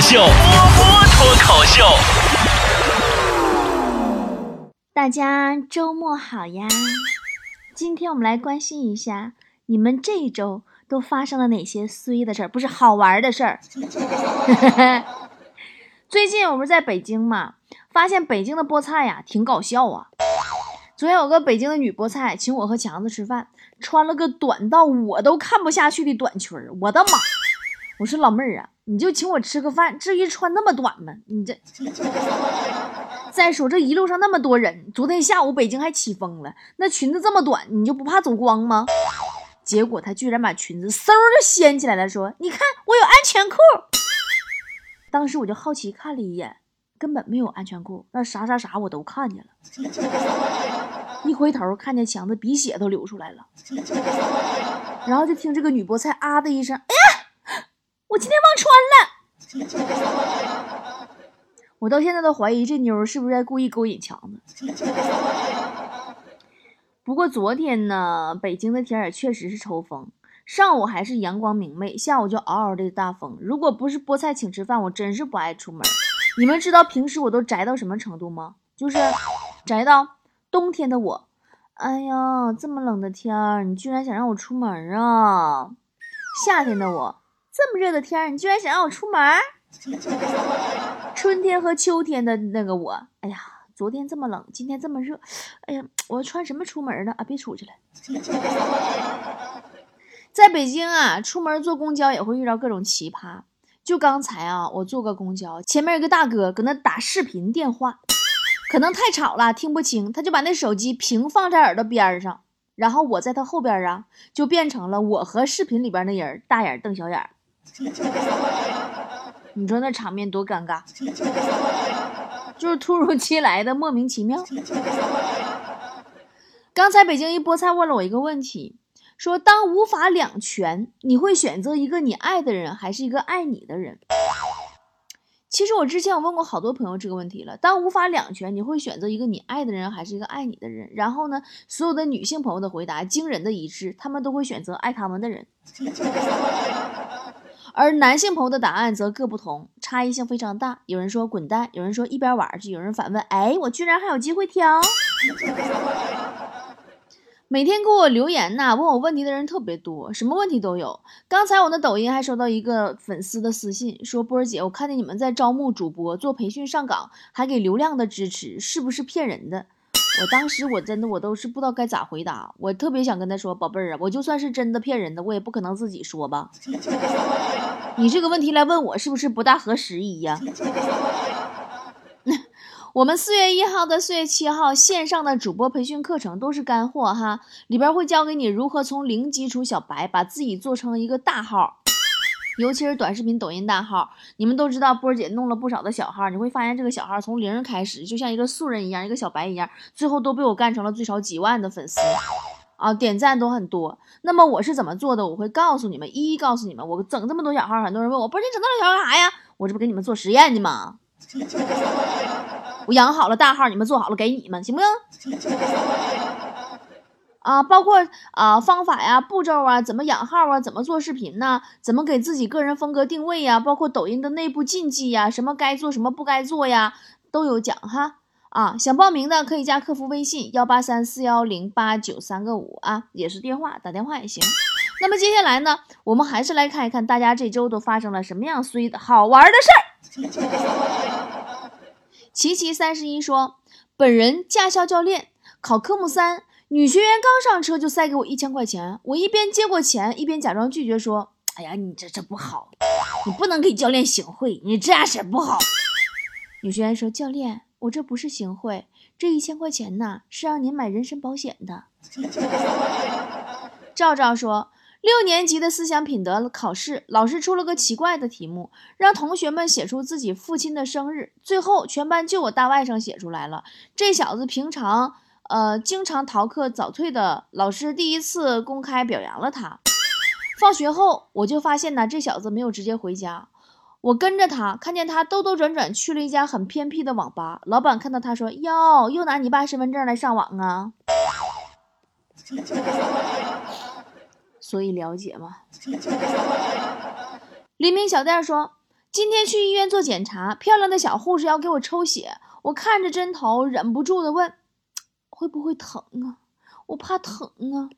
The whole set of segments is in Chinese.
秀，波波脱口秀。大家周末好呀！今天我们来关心一下，你们这一周都发生了哪些衰的事儿？不是好玩的事儿。最近我们在北京嘛，发现北京的菠菜呀挺搞笑啊。昨天有个北京的女菠菜请我和强子吃饭，穿了个短到我都看不下去的短裙儿。我的妈！我说老妹儿啊，你就请我吃个饭，至于穿那么短吗？你这……再说这一路上那么多人，昨天下午北京还起风了，那裙子这么短，你就不怕走光吗？结果她居然把裙子嗖就掀起来了，说：“你看我有安全裤。”当时我就好奇看了一眼，根本没有安全裤，那啥啥啥我都看见了。一回头看见强子鼻血都流出来了，然后就听这个女菠菜啊的一声：“哎呀，我今天忘穿了。”我到现在都怀疑这妞是不是在故意勾引强子。不过昨天呢，北京的天也确实是抽风，上午还是阳光明媚，下午就嗷嗷的大风。如果不是菠菜请吃饭，我真是不爱出门。你们知道平时我都宅到什么程度吗？就是宅到。冬天的我，哎呀，这么冷的天儿，你居然想让我出门啊！夏天的我，这么热的天，你居然想让我出门？春天和秋天的那个我，哎呀，昨天这么冷，今天这么热，哎呀，我穿什么出门呢？啊，别出去了。在北京啊，出门坐公交也会遇到各种奇葩。就刚才啊，我坐个公交，前面有个大哥搁那打视频电话。可能太吵了，听不清，他就把那手机平放在耳朵边上，然后我在他后边啊，就变成了我和视频里边那人大眼瞪小眼 你说那场面多尴尬，就是突如其来的莫名其妙。刚才北京一菠菜问了我一个问题，说当无法两全，你会选择一个你爱的人，还是一个爱你的人？其实我之前我问过好多朋友这个问题了，当无法两全，你会选择一个你爱的人还是一个爱你的人？然后呢，所有的女性朋友的回答惊人的一致，他们都会选择爱他们的人，而男性朋友的答案则各不同，差异性非常大。有人说滚蛋，有人说一边玩去，有人反问：哎，我居然还有机会挑？每天给我留言呐，问我问题的人特别多，什么问题都有。刚才我的抖音还收到一个粉丝的私信，说波儿姐，我看见你们在招募主播做培训上岗，还给流量的支持，是不是骗人的？我当时我真的我都是不知道该咋回答，我特别想跟他说，宝贝儿啊，我就算是真的骗人的，我也不可能自己说吧。你这个问题来问我，是不是不大合时宜呀？我们四月一号到四月七号线上的主播培训课程都是干货哈，里边会教给你如何从零基础小白把自己做成一个大号，尤其是短视频、抖音大号。你们都知道波儿姐弄了不少的小号，你会发现这个小号从零开始，就像一个素人一样，一个小白一样，最后都被我干成了最少几万的粉丝啊，点赞都很多。那么我是怎么做的？我会告诉你们，一一告诉你们。我整这么多小号，很多人问我，波儿姐整那么多小号干啥呀？我这不给你们做实验呢吗？我养好了大号，你们做好了给你们，行不行？啊，包括啊方法呀、步骤啊、怎么养号啊、怎么做视频呢？怎么给自己个人风格定位呀？包括抖音的内部禁忌呀，什么该做什么不该做呀，都有讲哈。啊，想报名的可以加客服微信幺八三四幺零八九三个五啊，也是电话，打电话也行。那么接下来呢，我们还是来看一看大家这周都发生了什么样衰的好玩的事儿。琪琪三十一说：“本人驾校教练，考科目三，女学员刚上车就塞给我一千块钱，我一边接过钱，一边假装拒绝说：‘哎呀，你这这不好，你不能给教练行贿，你这样式不好。’女学员说：‘教练，我这不是行贿，这一千块钱呢是让您买人身保险的。’赵赵说。”六年级的思想品德考试，老师出了个奇怪的题目，让同学们写出自己父亲的生日。最后，全班就我大外甥写出来了。这小子平常呃经常逃课早退的，老师第一次公开表扬了他。放学后，我就发现呢，这小子没有直接回家，我跟着他，看见他兜兜转转去了一家很偏僻的网吧。老板看到他说：“哟，又拿你爸身份证来上网啊？” 所以了解吗？黎明小店说，今天去医院做检查，漂亮的小护士要给我抽血，我看着针头，忍不住的问：“会不会疼啊？我怕疼啊。”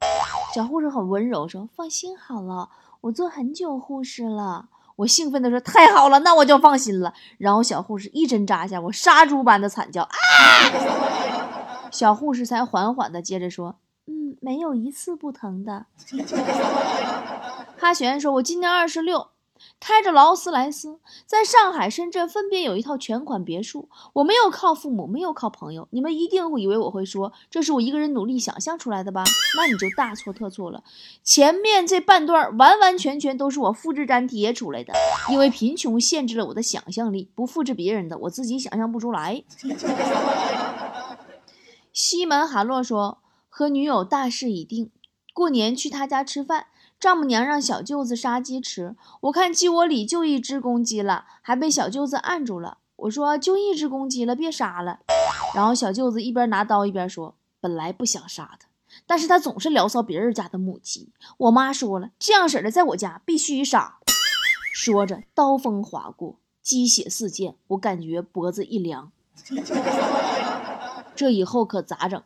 小护士很温柔说：“放心好了，我做很久护士了。”我兴奋的说：“太好了，那我就放心了。”然后小护士一针扎下，我杀猪般的惨叫啊！小护士才缓缓的接着说：“嗯，没有一次不疼的。”哈璇说：“我今年二十六。”开着劳斯莱斯，在上海、深圳分别有一套全款别墅。我没有靠父母，没有靠朋友。你们一定会以为我会说这是我一个人努力想象出来的吧？那你就大错特错了。前面这半段完完全全都是我复制粘贴出来的，因为贫穷限制了我的想象力。不复制别人的，我自己想象不出来。西门韩洛说：“和女友大事已定，过年去他家吃饭。”丈母娘让小舅子杀鸡吃，我看鸡窝里就一只公鸡了，还被小舅子按住了。我说就一只公鸡了，别杀了。然后小舅子一边拿刀一边说：“本来不想杀他，但是他总是聊骚别人家的母鸡。我妈说了，这样式的在我家必须杀。”说着，刀锋划过，鸡血四溅，我感觉脖子一凉。这以后可咋整？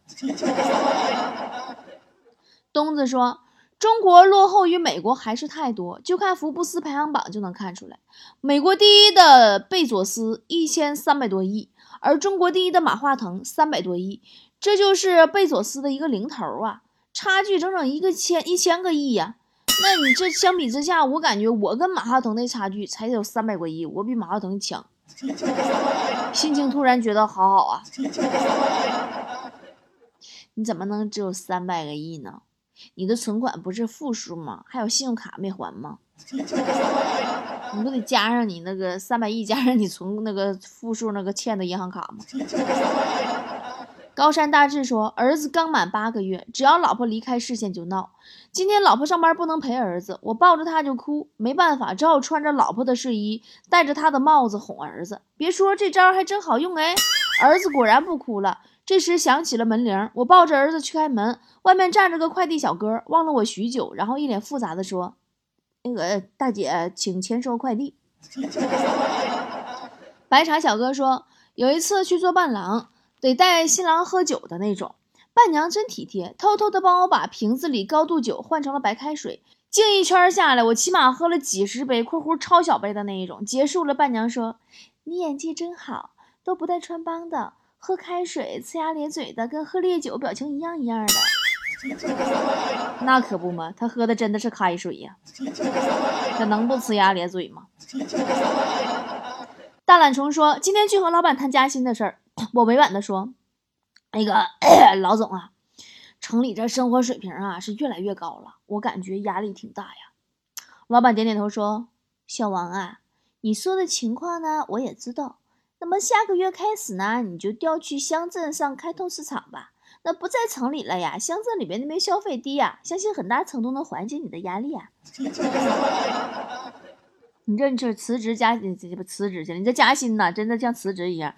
东子说。中国落后于美国还是太多，就看福布斯排行榜就能看出来。美国第一的贝佐斯一千三百多亿，而中国第一的马化腾三百多亿，这就是贝佐斯的一个零头啊，差距整整一个千一千个亿呀。那你这相比之下，我感觉我跟马化腾的差距才有三百多亿，我比马化腾强。心情突然觉得好好啊。你怎么能只有三百个亿呢？你的存款不是负数吗？还有信用卡没还吗？你不得加上你那个三百亿，加上你存那个负数那个欠的银行卡吗？高山大志说，儿子刚满八个月，只要老婆离开视线就闹。今天老婆上班不能陪儿子，我抱着他就哭，没办法，只好穿着老婆的睡衣，戴着他的帽子哄儿子。别说这招还真好用哎，儿子果然不哭了。这时响起了门铃，我抱着儿子去开门，外面站着个快递小哥，望了我许久，然后一脸复杂的说：“那个大姐，请签收快递。”白茶小哥说，有一次去做伴郎，得带新郎喝酒的那种，伴娘真体贴，偷偷的帮我把瓶子里高度酒换成了白开水，敬一圈下来，我起码喝了几十杯（括弧超小杯的那一种）。结束了，伴娘说：“你演技真好，都不带穿帮的。”喝开水呲牙咧嘴的，跟喝烈酒表情一样一样的。那可不嘛，他喝的真的是开水呀，那能不呲牙咧嘴吗？大懒虫说，今天去和老板谈加薪的事儿，我委婉的说，那个 老总啊，城里这生活水平啊是越来越高了，我感觉压力挺大呀。老板点点头说，小王啊，你说的情况呢，我也知道。那么下个月开始呢，你就调去乡镇上开拓市场吧。那不在城里了呀，乡镇里边那边消费低呀，相信很大程度能缓解你的压力啊。你这你这辞职加这这不辞职去了？你这加薪呐，真的像辞职一样。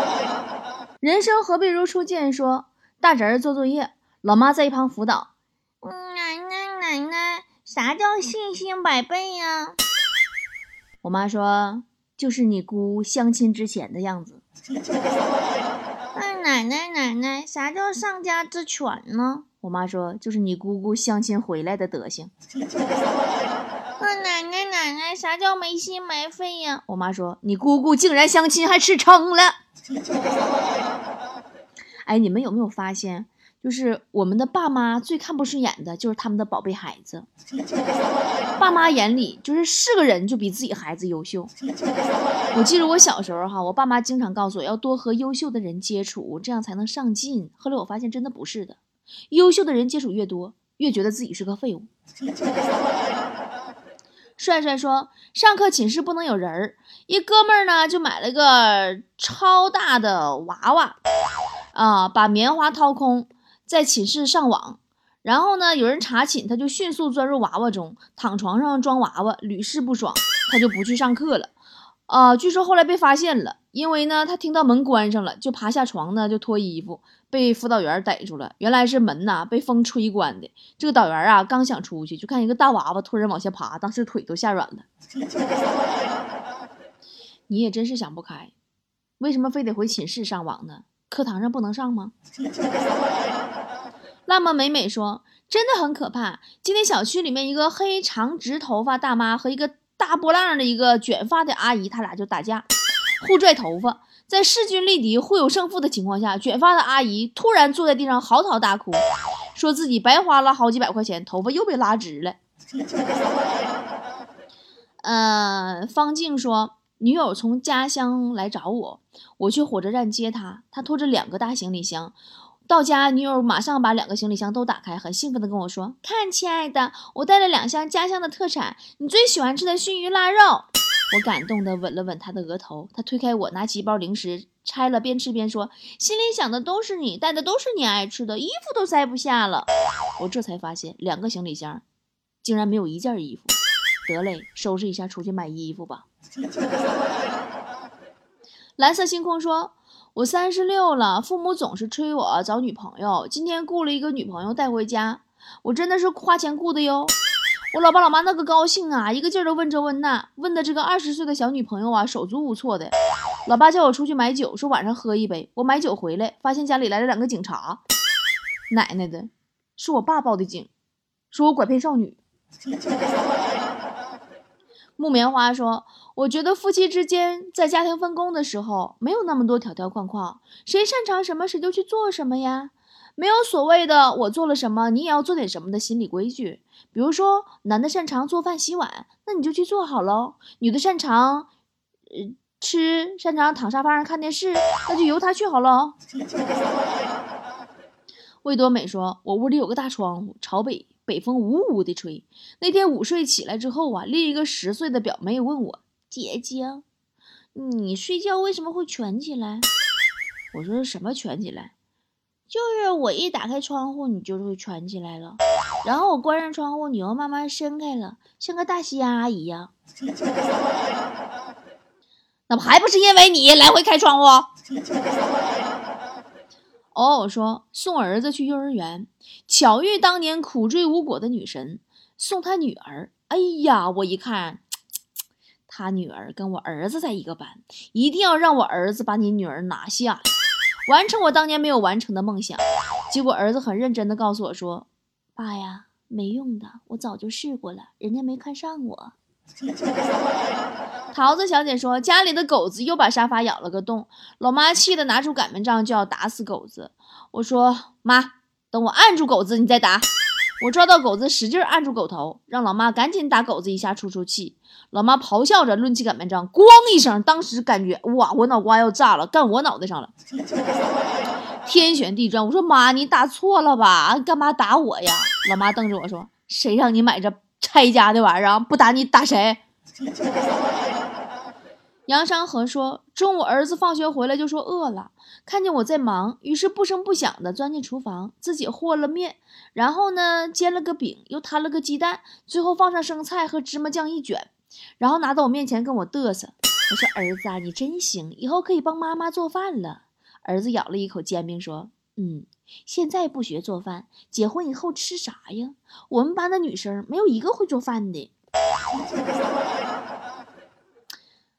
人生何必如初见？说大侄儿做作业，老妈在一旁辅导。奶奶奶奶，啥叫信心百倍呀？我妈说。就是你姑相亲之前的样子。那奶奶奶奶，啥叫上家之犬呢？我妈说，就是你姑姑相亲回来的德行。那奶奶奶奶，啥叫没心没肺呀？我妈说，你姑姑竟然相亲还吃撑了。哎，你们有没有发现？就是我们的爸妈最看不顺眼的，就是他们的宝贝孩子。爸妈眼里就是是个人就比自己孩子优秀。我记得我小时候哈，我爸妈经常告诉我要多和优秀的人接触，这样才能上进。后来我发现真的不是的，优秀的人接触越多，越觉得自己是个废物。帅帅说，上课寝室不能有人儿，一哥们儿呢就买了个超大的娃娃，啊，把棉花掏空。在寝室上网，然后呢，有人查寝，他就迅速钻入娃娃中，躺床上装娃娃，屡试不爽，他就不去上课了。啊，据说后来被发现了，因为呢，他听到门关上了，就爬下床呢，就脱衣服，被辅导员逮住了。原来是门呐被风吹关的。这个导员啊，刚想出去，就看一个大娃娃突然往下爬，当时腿都吓软了。你也真是想不开，为什么非得回寝室上网呢？课堂上不能上吗？辣么美美说：“真的很可怕。今天小区里面一个黑长直头发大妈和一个大波浪的一个卷发的阿姨，他俩就打架，互拽头发。在势均力敌、互有胜负的情况下，卷发的阿姨突然坐在地上嚎啕大哭，说自己白花了好几百块钱，头发又被拉直了。”呃，方静说，女友从家乡来找我，我去火车站接她，她拖着两个大行李箱。到家，女友马上把两个行李箱都打开，很兴奋地跟我说：“看，亲爱的，我带了两箱家乡的特产，你最喜欢吃的熏鱼腊肉。”我感动地吻了吻她的额头。她推开我，拿起一包零食，拆了边吃边说：“心里想的都是你，带的都是你爱吃的，衣服都塞不下了。”我这才发现，两个行李箱竟然没有一件衣服。得嘞，收拾一下，出去买衣服吧。蓝色星空说。我三十六了，父母总是催我找女朋友。今天雇了一个女朋友带回家，我真的是花钱雇的哟。我老爸老妈那个高兴啊，一个劲儿的问这问那，问的这个二十岁的小女朋友啊手足无措的。老爸叫我出去买酒，说晚上喝一杯。我买酒回来，发现家里来了两个警察。奶奶的，是我爸报的警，说我拐骗少女。木棉花说：“我觉得夫妻之间在家庭分工的时候，没有那么多条条框框，谁擅长什么，谁就去做什么呀。没有所谓的我做了什么，你也要做点什么的心理规矩。比如说，男的擅长做饭洗碗，那你就去做好喽；女的擅长，呃，吃，擅长躺沙发上看电视，那就由他去好喽。”魏多美说：“我屋里有个大窗户，朝北。”北风呜呜的吹。那天午睡起来之后啊，另一个十岁的表妹问我：“姐姐，你睡觉为什么会蜷起来？”我说：“什么蜷起来？就是我一打开窗户，你就会蜷起来了。然后我关上窗户，你又慢慢伸开了，像个大虾一样。那不还不是因为你来回开窗户？”哦，说送儿子去幼儿园，巧遇当年苦追无果的女神，送他女儿。哎呀，我一看，他女儿跟我儿子在一个班，一定要让我儿子把你女儿拿下，完成我当年没有完成的梦想。结果儿子很认真的告诉我说：“爸呀，没用的，我早就试过了，人家没看上我。” 桃子小姐说：“家里的狗子又把沙发咬了个洞，老妈气得拿出擀面杖就要打死狗子。我说：妈，等我按住狗子，你再打。我抓到狗子，使劲按住狗头，让老妈赶紧打狗子一下出出气。老妈咆哮着抡起擀面杖，咣一声，当时感觉哇，我脑瓜要炸了，干我脑袋上了，天旋地转。我说妈，你打错了吧？干嘛打我呀？老妈瞪着我说：谁让你买这拆家的玩意儿？不打你打谁？” 杨山河说：“中午儿子放学回来就说饿了，看见我在忙，于是不声不响的钻进厨房，自己和了面，然后呢煎了个饼，又摊了个鸡蛋，最后放上生菜和芝麻酱一卷，然后拿到我面前跟我嘚瑟。我说：儿子啊，你真行，以后可以帮妈妈做饭了。儿子咬了一口煎饼说：嗯，现在不学做饭，结婚以后吃啥呀？我们班的女生没有一个会做饭的。”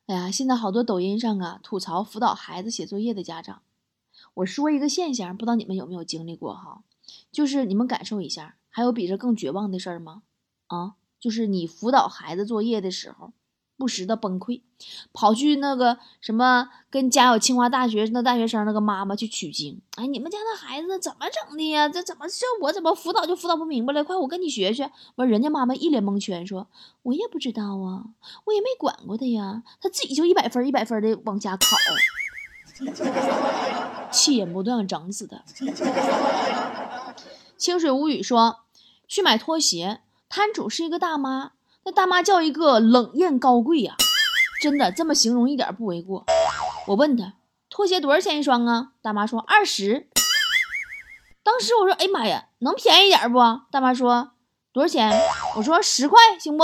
哎呀，现在好多抖音上啊吐槽辅导孩子写作业的家长。我说一个现象，不知道你们有没有经历过哈？就是你们感受一下，还有比这更绝望的事儿吗？啊，就是你辅导孩子作业的时候。不时的崩溃，跑去那个什么，跟家有清华大学那大学生那个妈妈去取经。哎，你们家那孩子怎么整的呀？这怎么这我怎么辅导就辅导不明白了？快，我跟你学学。完，人家妈妈一脸蒙圈，说：“我也不知道啊，我也没管过他呀，他自己就一百分一百分的往家考。”气人不都想整死他。清水无语说：“去买拖鞋，摊主是一个大妈。”那大妈叫一个冷艳高贵呀，真的这么形容一点不为过。我问她拖鞋多少钱一双啊？大妈说二十。当时我说哎妈呀，能便宜点不？大妈说多少钱？我说十块行不？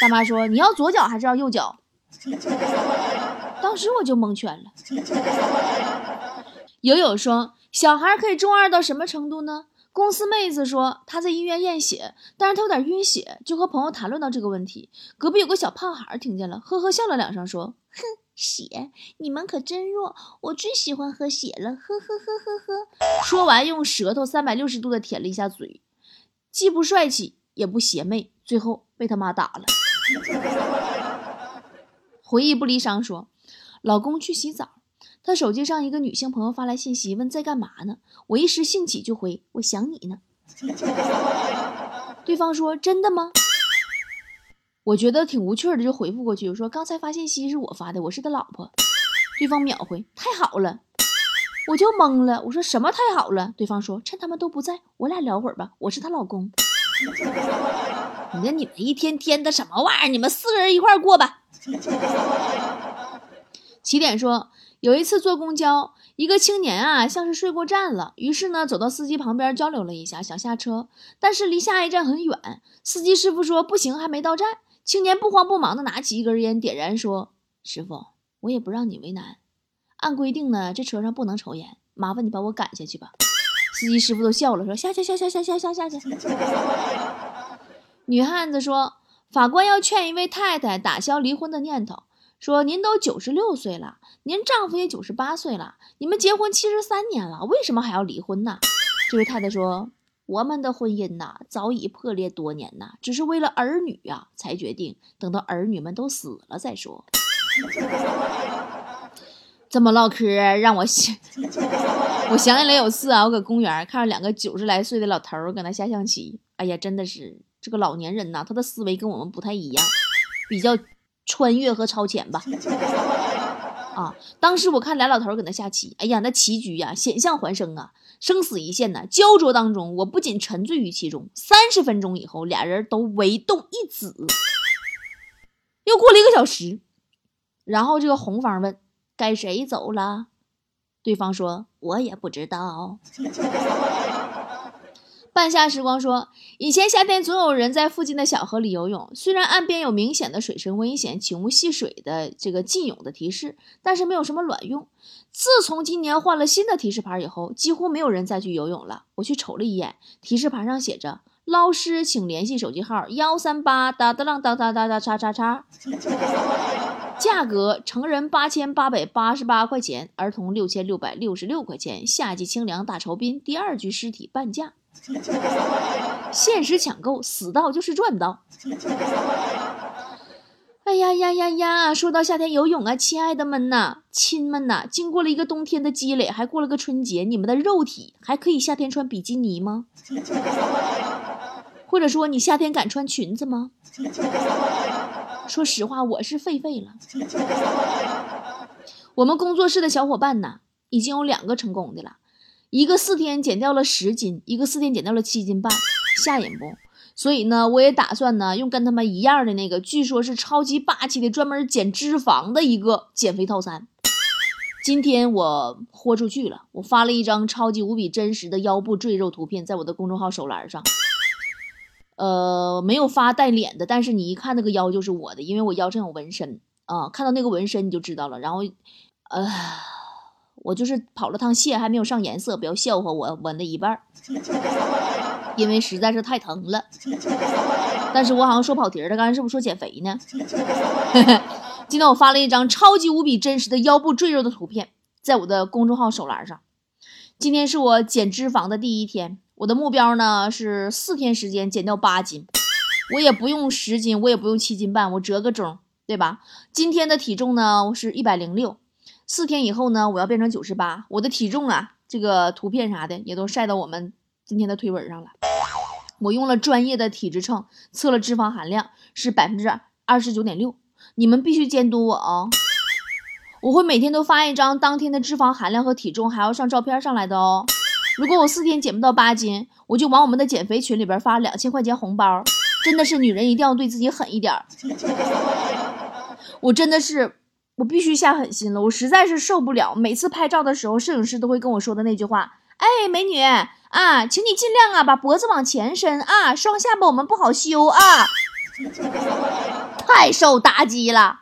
大妈说你要左脚还是要右脚？当时我就蒙圈了。友友说小孩可以中二到什么程度呢？公司妹子说她在医院验血，但是她有点晕血，就和朋友谈论到这个问题。隔壁有个小胖孩听见了，呵呵笑了两声，说：“哼，血，你们可真弱，我最喜欢喝血了，呵呵呵呵呵。说完，用舌头三百六十度的舔了一下嘴，既不帅气也不邪魅，最后被他妈打了。回忆不离殇说，老公去洗澡，他手机上一个女性朋友发来信息，问在干嘛呢？我一时兴起就回，我想你呢。对方说真的吗？我觉得挺无趣的，就回复过去，我说刚才发信息是我发的，我是他老婆。对方秒回太好了，我就懵了，我说什么太好了？对方说趁他们都不在，我俩聊会儿吧，我是他老公。你说你们一天天的什么玩意儿？你们四个人一块过吧。起点说有一次坐公交一个青年啊像是睡过站了于是呢走到司机旁边交流了一下想下车但是离下一站很远司机师傅说不行还没到站青年不慌不忙的拿起一根烟点燃说师傅我也不让你为难按规定呢这车上不能抽烟麻烦你把我赶下去吧。司机师傅都笑了说下下下下下下下下去。女汉子说法官要劝一位太太打消离婚的念头说您都九十六岁了，您丈夫也九十八岁了，你们结婚七十三年了，为什么还要离婚呢？”这位太太说。我们的婚姻呐，早已破裂多年呐，只是为了儿女呀，才决定等到儿女们都死了再说。这么唠嗑让我想，我想起来有次啊，我搁公园看着两个九十来岁的老头搁那下象棋，哎呀，真的是这个老年人呐，他的思维跟我们不太一样，比较穿越和超前吧。啊，当时我看俩老头搁那下棋，哎呀，那棋局呀，险象环生啊。生死一线呐，焦灼当中，我不仅沉醉于其中。三十分钟以后，俩人都围动一子。又过了一个小时，然后这个红方问：“该谁走了？”对方说：“我也不知道。”半夏时光说：“以前夏天总有人在附近的小河里游泳，虽然岸边有明显的水深危险，请勿戏水的这个禁泳的提示，但是没有什么卵用。自从今年换了新的提示牌以后，几乎没有人再去游泳了。我去瞅了一眼，提示牌上写着：捞师请联系手机号幺三八哒哒浪哒哒哒哒叉叉叉，价格成人八千八百八十八块钱，儿童六千六百六十六块钱。夏季清凉大酬宾，第二具尸体半价。” 限时抢购，死到就是赚到。哎呀呀呀呀！说到夏天游泳啊，亲爱的们呐，亲们呐，经过了一个冬天的积累，还过了个春节，你们的肉体还可以夏天穿比基尼吗？或者说你夏天敢穿裙子吗？说实话，我是废废了。我们工作室的小伙伴呐，已经有两个成功的了。一个四天减掉了十斤，一个四天减掉了七斤半，吓人不？所以呢，我也打算呢，用跟他们一样的那个，据说是超级霸气的，专门减脂肪的一个减肥套餐。今天我豁出去了，我发了一张超级无比真实的腰部赘肉图片，在我的公众号手栏上。呃，没有发带脸的，但是你一看那个腰就是我的，因为我腰上有纹身啊，看到那个纹身你就知道了。然后，呃。我就是跑了趟蟹，还没有上颜色，不要笑话我纹了一半，因为实在是太疼了。但是我好像说跑题了，刚才是不是说减肥呢？今天我发了一张超级无比真实的腰部赘肉的图片，在我的公众号手栏上。今天是我减脂肪的第一天，我的目标呢是四天时间减掉八斤，我也不用十斤，我也不用七斤半，我折个中，对吧？今天的体重呢是一百零六。四天以后呢，我要变成九十八。我的体重啊，这个图片啥的也都晒到我们今天的推文上了。我用了专业的体脂秤测了脂肪含量是百分之二十九点六。你们必须监督我哦，我会每天都发一张当天的脂肪含量和体重，还要上照片上来的哦。如果我四天减不到八斤，我就往我们的减肥群里边发两千块钱红包。真的是女人一定要对自己狠一点 我真的是。我必须下狠心了，我实在是受不了。每次拍照的时候，摄影师都会跟我说的那句话：“哎，美女啊，请你尽量啊，把脖子往前伸啊，双下巴我们不好修啊。”太受打击了。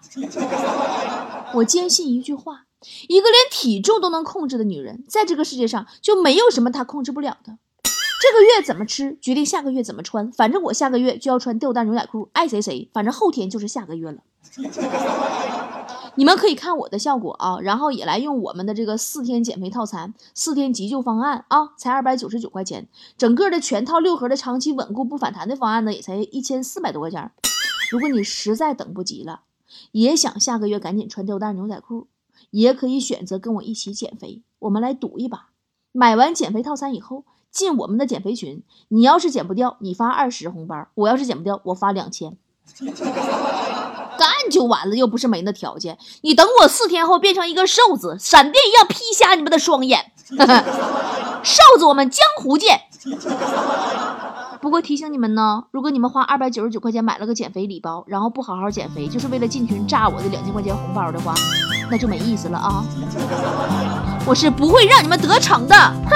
我坚信一句话：一个连体重都能控制的女人，在这个世界上就没有什么她控制不了的。这个月怎么吃，决定下个月怎么穿。反正我下个月就要穿吊带牛仔裤，爱谁谁。反正后天就是下个月了。你们可以看我的效果啊，然后也来用我们的这个四天减肥套餐、四天急救方案啊，才二百九十九块钱。整个的全套六盒的长期稳固不反弹的方案呢，也才一千四百多块钱。如果你实在等不及了，也想下个月赶紧穿吊带牛仔裤，也可以选择跟我一起减肥，我们来赌一把。买完减肥套餐以后，进我们的减肥群，你要是减不掉，你发二十红包；我要是减不掉，我发两千。就完了，又不是没那条件。你等我四天后变成一个瘦子，闪电一样劈瞎你们的双眼。瘦子，我们江湖见。不过提醒你们呢，如果你们花二百九十九块钱买了个减肥礼包，然后不好好减肥，就是为了进群炸我的两千块钱红包的话，那就没意思了啊！我是不会让你们得逞的，哼！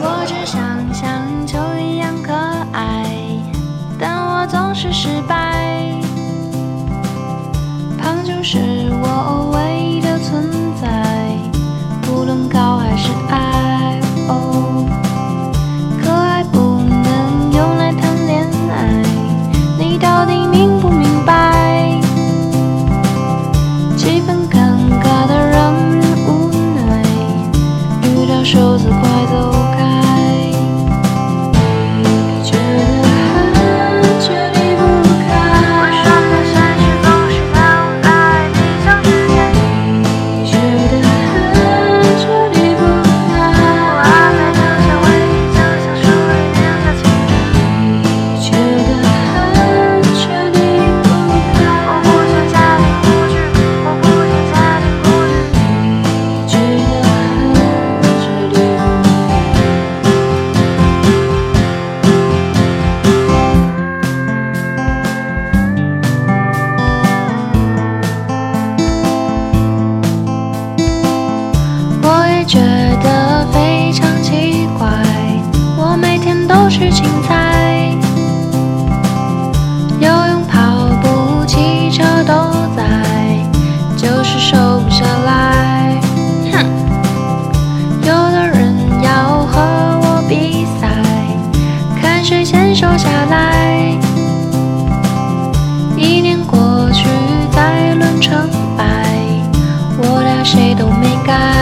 我只想像球一样可爱，但我总是失败。是我。为。觉得非常奇怪，我每天都吃青菜，游泳、跑步、骑车都在，就是瘦不下来。哼，有的人要和我比赛，看谁先瘦下来。一年过去，再论成败，我俩谁都没改。